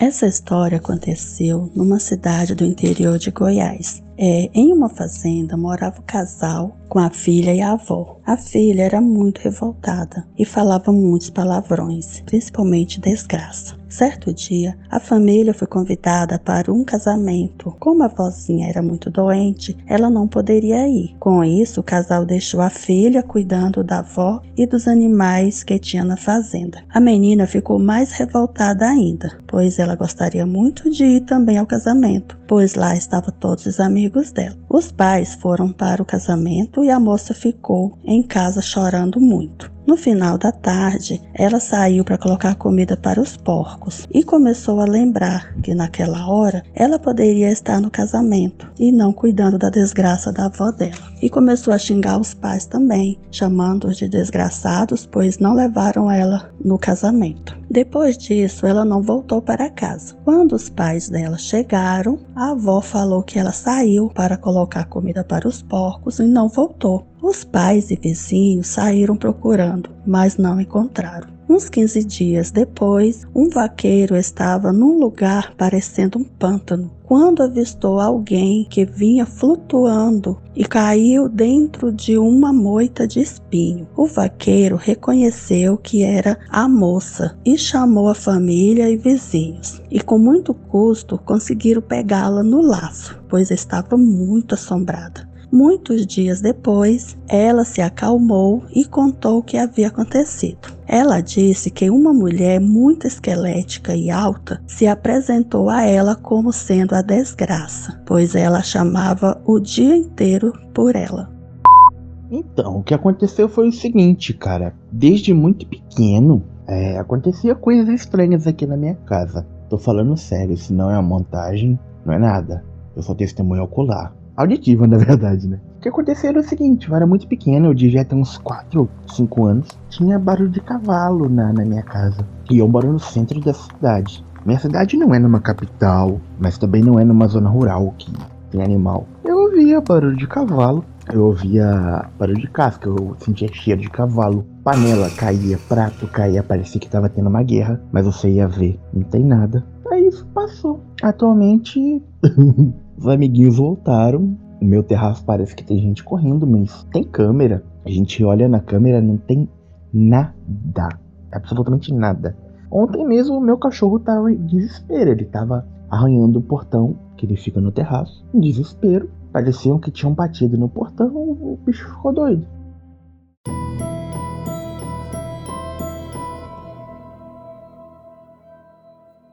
Essa história aconteceu numa cidade do interior de Goiás. É, em uma fazenda morava o casal com a filha e a avó. A filha era muito revoltada e falava muitos palavrões, principalmente desgraça. Certo dia, a família foi convidada para um casamento. Como a vozinha era muito doente, ela não poderia ir. Com isso, o casal deixou a filha cuidando da avó e dos animais que tinha na fazenda. A menina ficou mais revoltada ainda, pois ela gostaria muito de ir também ao casamento, pois lá estavam todos os amigos dela. Os pais foram para o casamento e a moça ficou em casa chorando muito. No final da tarde, ela saiu para colocar comida para os porcos e começou a lembrar que naquela hora ela poderia estar no casamento e não cuidando da desgraça da avó dela. E começou a xingar os pais também, chamando-os de desgraçados, pois não levaram ela no casamento. Depois disso, ela não voltou para casa. Quando os pais dela chegaram, a avó falou que ela saiu para colocar comida para os porcos e não voltou. Os pais e vizinhos saíram procurando, mas não encontraram. Uns 15 dias depois, um vaqueiro estava num lugar parecendo um pântano quando avistou alguém que vinha flutuando e caiu dentro de uma moita de espinho. O vaqueiro reconheceu que era a moça e chamou a família e vizinhos. E com muito custo conseguiram pegá-la no laço, pois estava muito assombrada. Muitos dias depois, ela se acalmou e contou o que havia acontecido. Ela disse que uma mulher muito esquelética e alta se apresentou a ela como sendo a desgraça, pois ela chamava o dia inteiro por ela. Então, o que aconteceu foi o seguinte, cara. Desde muito pequeno, é, acontecia coisas estranhas aqui na minha casa. Tô falando sério, isso não é uma montagem, não é nada. Eu sou testemunho ocular auditiva, na verdade, né? O que aconteceu era o seguinte, eu era muito pequeno, eu devia ter uns 4 ou 5 anos, tinha barulho de cavalo na, na minha casa. E eu moro no centro da cidade. Minha cidade não é numa capital, mas também não é numa zona rural que tem animal. Eu ouvia barulho de cavalo, eu ouvia barulho de casca, eu sentia cheiro de cavalo. Panela caía, prato caía, parecia que tava tendo uma guerra, mas você ia ver, não tem nada. Aí isso passou. Atualmente Os amiguinhos voltaram. O meu terraço parece que tem gente correndo, mas tem câmera. A gente olha na câmera, não tem nada. Absolutamente nada. Ontem mesmo o meu cachorro tava em desespero. Ele tava arranhando o portão, que ele fica no terraço, em desespero. Pareciam que tinham batido no portão, o bicho ficou doido.